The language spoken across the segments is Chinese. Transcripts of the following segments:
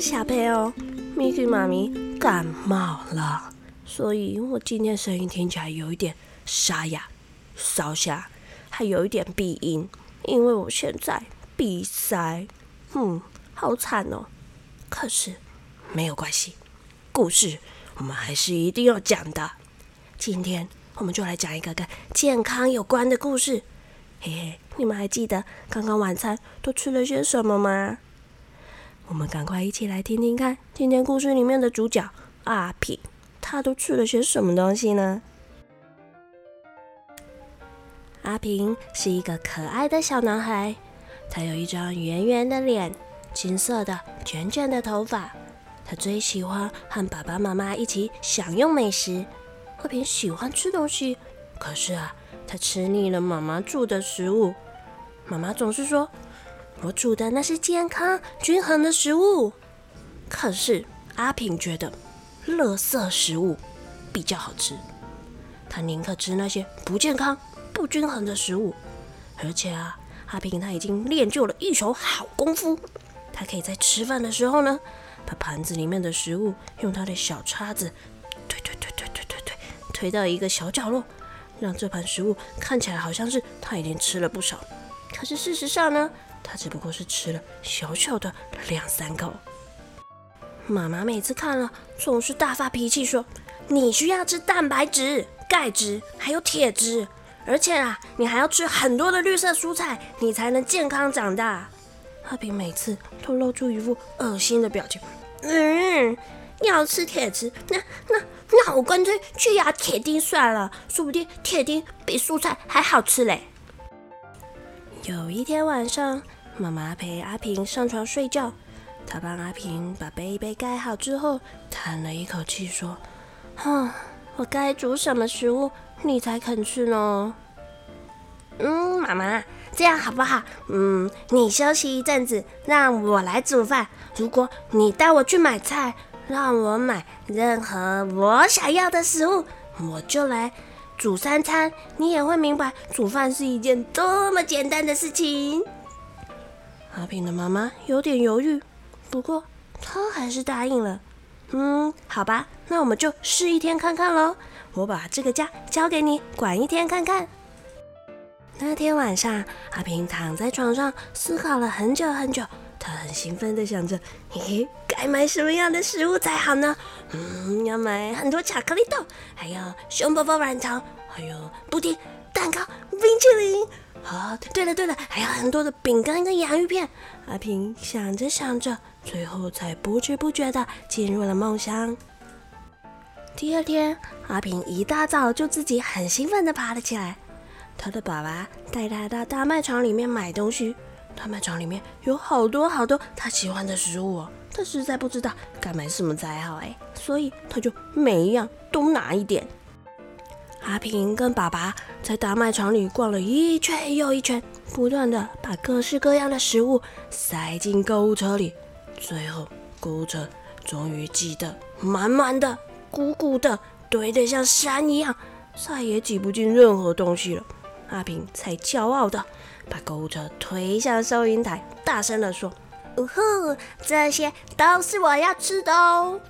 小朋友，Miki 妈咪感冒了，所以我今天声音听起来有一点沙哑、烧哑，还有一点鼻音，因为我现在鼻塞，嗯，好惨哦。可是没有关系，故事我们还是一定要讲的。今天我们就来讲一个跟健康有关的故事。嘿嘿，你们还记得刚刚晚餐都吃了些什么吗？我们赶快一起来听听看，今天故事里面的主角阿平，他都吃了些什么东西呢？阿平是一个可爱的小男孩，他有一张圆圆的脸，金色的卷卷的头发。他最喜欢和爸爸妈妈一起享用美食。阿平喜欢吃东西，可是啊，他吃腻了妈妈煮的食物。妈妈总是说。我煮的那是健康均衡的食物，可是阿平觉得垃圾食物比较好吃，他宁可吃那些不健康、不均衡的食物。而且啊，阿平他已经练就了一手好功夫，他可以在吃饭的时候呢，把盘子里面的食物用他的小叉子推推推推推推推推到一个小角落，让这盘食物看起来好像是他已经吃了不少，可是事实上呢？他只不过是吃了小小的两三口。妈妈每次看了总是大发脾气，说：“你需要吃蛋白质、钙质还有铁质，而且啊，你还要吃很多的绿色蔬菜，你才能健康长大。”阿平每次都露出一副恶心的表情。嗯，要吃铁质，那那那我干脆去压铁钉算了，说不定铁钉比蔬菜还好吃嘞。有一天晚上。妈妈陪阿平上床睡觉，她帮阿平把被被盖好之后，叹了一口气说：“哼，我该煮什么食物你才肯吃呢？”嗯，妈妈，这样好不好？嗯，你休息一阵子，让我来煮饭。如果你带我去买菜，让我买任何我想要的食物，我就来煮三餐。你也会明白，煮饭是一件多么简单的事情。阿平的妈妈有点犹豫，不过她还是答应了。嗯，好吧，那我们就试一天看看喽。我把这个家交给你管一天看看。那天晚上，阿平躺在床上思考了很久很久。他很兴奋的想着：嘿嘿，该买什么样的食物才好呢？嗯，要买很多巧克力豆，还有熊宝宝软糖，还有布丁、蛋糕、冰淇淋。啊，对了对了，还有很多的饼干跟洋芋片。阿平想着想着，最后才不知不觉的进入了梦乡。第二天，阿平一大早就自己很兴奋的爬了起来。他的爸爸带他到大卖场里面买东西，大卖场里面有好多好多他喜欢的食物，他实在不知道该买什么才好哎，所以他就每一样都拿一点。阿平跟爸爸在大卖场里逛了一圈又一圈，不断的把各式各样的食物塞进购物车里，最后购物车终于挤得满满的、鼓鼓的，堆得像山一样，再也挤不进任何东西了。阿平才骄傲的把购物车推向收银台，大声的说：“呜呼，这些都是我要吃的哦！”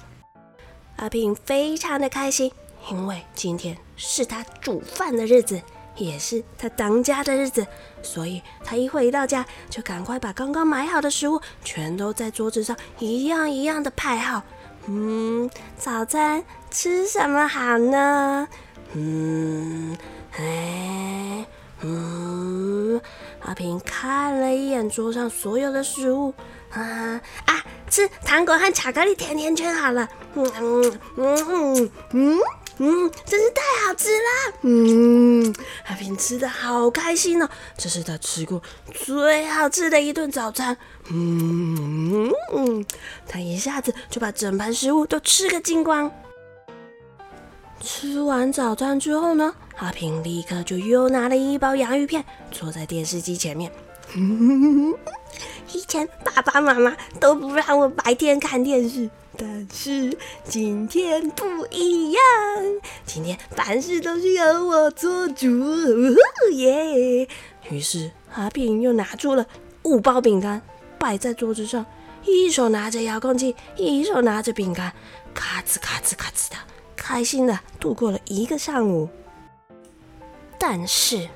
阿平非常的开心。因为今天是他煮饭的日子，也是他当家的日子，所以他一回到家就赶快把刚刚买好的食物全都在桌子上一样一样的排好。嗯，早餐吃什么好呢？嗯，哎，嗯，阿平看了一眼桌上所有的食物，啊啊，吃糖果和巧克力甜甜圈好了。嗯嗯嗯嗯。嗯，嗯真是太好吃了！嗯，阿平吃的好开心哦，这是他吃过最好吃的一顿早餐。嗯嗯，他一下子就把整盘食物都吃个精光。吃完早餐之后呢，阿平立刻就又拿了一包洋芋片，坐在电视机前面。以前爸爸妈妈都不让我白天看电视。但是今天不一样，今天凡事都是由我做主，耶！于是阿平又拿出了五包饼干，摆在桌子上，一手拿着遥控器，一手拿着饼干，咔吱咔吱咔吱的，开心的度过了一个上午。但是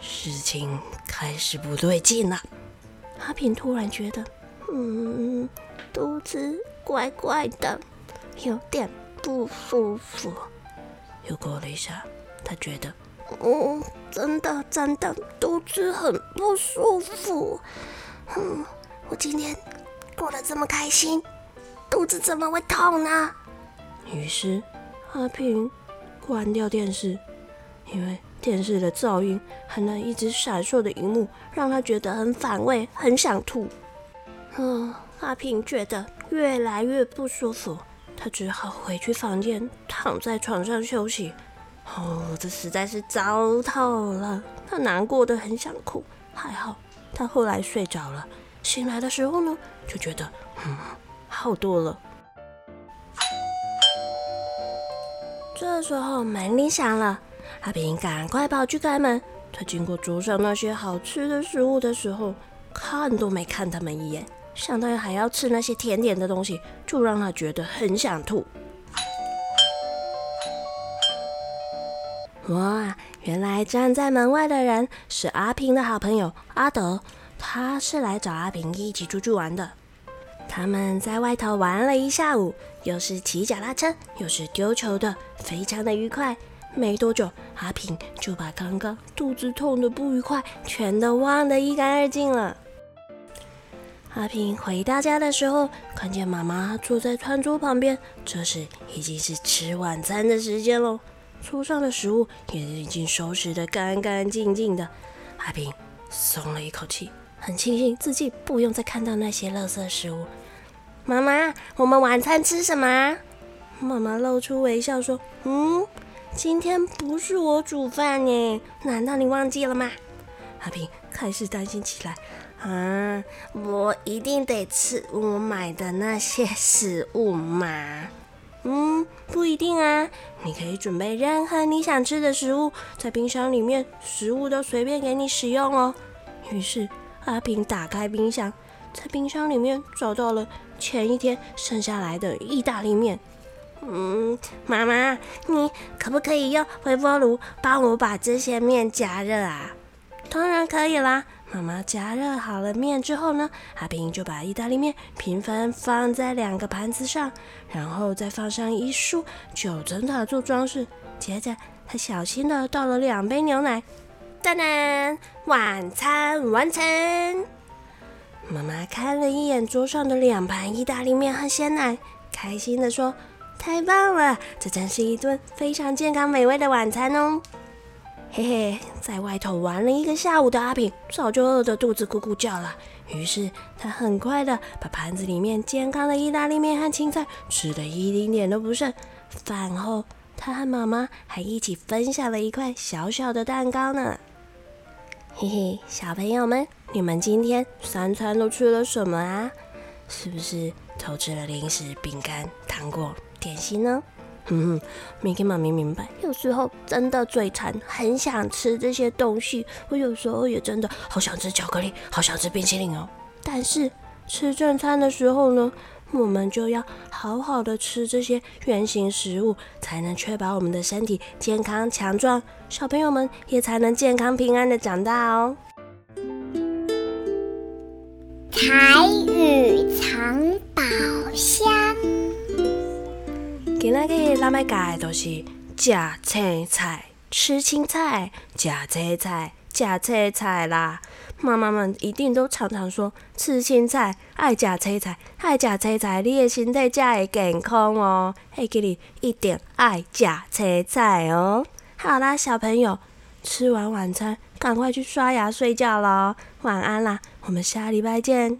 事情开始不对劲了，阿平突然觉得，嗯，肚子怪怪的，有点不舒服。又过了一下，他觉得。哦，真的真的，肚子很不舒服。嗯，我今天过得这么开心，肚子怎么会痛呢？于是阿平关掉电视，因为电视的噪音和那一直闪烁的荧幕让他觉得很反胃，很想吐。嗯，阿平觉得越来越不舒服，他只好回去房间，躺在床上休息。哦，这实在是糟透了！他难过的很想哭，还好他后来睡着了。醒来的时候呢，就觉得嗯，好多了。这时候门铃响了，阿平赶快跑去开门。他经过桌上那些好吃的食物的时候，看都没看他们一眼，想到还要吃那些甜点的东西，就让他觉得很想吐。哇！原来站在门外的人是阿平的好朋友阿德，他是来找阿平一起出去玩的。他们在外头玩了一下午，又是骑脚踏车，又是丢球的，非常的愉快。没多久，阿平就把刚刚肚子痛的不愉快全都忘得一干二净了。阿平回到家的时候，看见妈妈坐在餐桌旁边，这时已经是吃晚餐的时间喽。桌上的食物也已经收拾得干干净净的，阿平松了一口气，很庆幸自己不用再看到那些垃圾食物。妈妈，我们晚餐吃什么？妈妈露出微笑说：“嗯，今天不是我煮饭呢，难道你忘记了吗？”阿平开始担心起来。啊，我一定得吃我买的那些食物吗？嗯，不一定啊。你可以准备任何你想吃的食物，在冰箱里面，食物都随便给你使用哦。于是阿平打开冰箱，在冰箱里面找到了前一天剩下来的意大利面。嗯，妈妈，你可不可以用微波炉帮我把这些面加热啊？当然可以啦。妈妈加热好了面之后呢，阿平就把意大利面平分放在两个盘子上，然后再放上一束九层塔做装饰。接着他小心的倒了两杯牛奶，当当，晚餐完成。妈妈看了一眼桌上的两盘意大利面和鲜奶，开心的说：“太棒了，这真是一顿非常健康美味的晚餐哦。”嘿嘿，在外头玩了一个下午的阿平，早就饿得肚子咕咕叫了。于是他很快的把盘子里面健康的意大利面和青菜吃的一丁点都不剩。饭后，他和妈妈还一起分享了一块小小的蛋糕呢。嘿嘿，小朋友们，你们今天三餐都吃了什么啊？是不是偷吃了零食、饼干、糖果、点心呢？嗯，明天妈咪明白，有时候真的嘴馋，很想吃这些东西。我有时候也真的好想吃巧克力，好想吃冰淇淋哦。但是吃正餐的时候呢，我们就要好好的吃这些圆形食物，才能确保我们的身体健康强壮，小朋友们也才能健康平安的长大哦。台语藏宝箱。今仔日咱要教的都是食青菜，吃青菜，食青菜，食青菜啦。妈妈们一定都常常说，吃青菜，爱食青菜，爱食青菜，你的身体才会健康哦。嘿，给你一定爱食青菜哦。好啦，小朋友，吃完晚餐，赶快去刷牙睡觉喽。晚安啦，我们下礼拜见。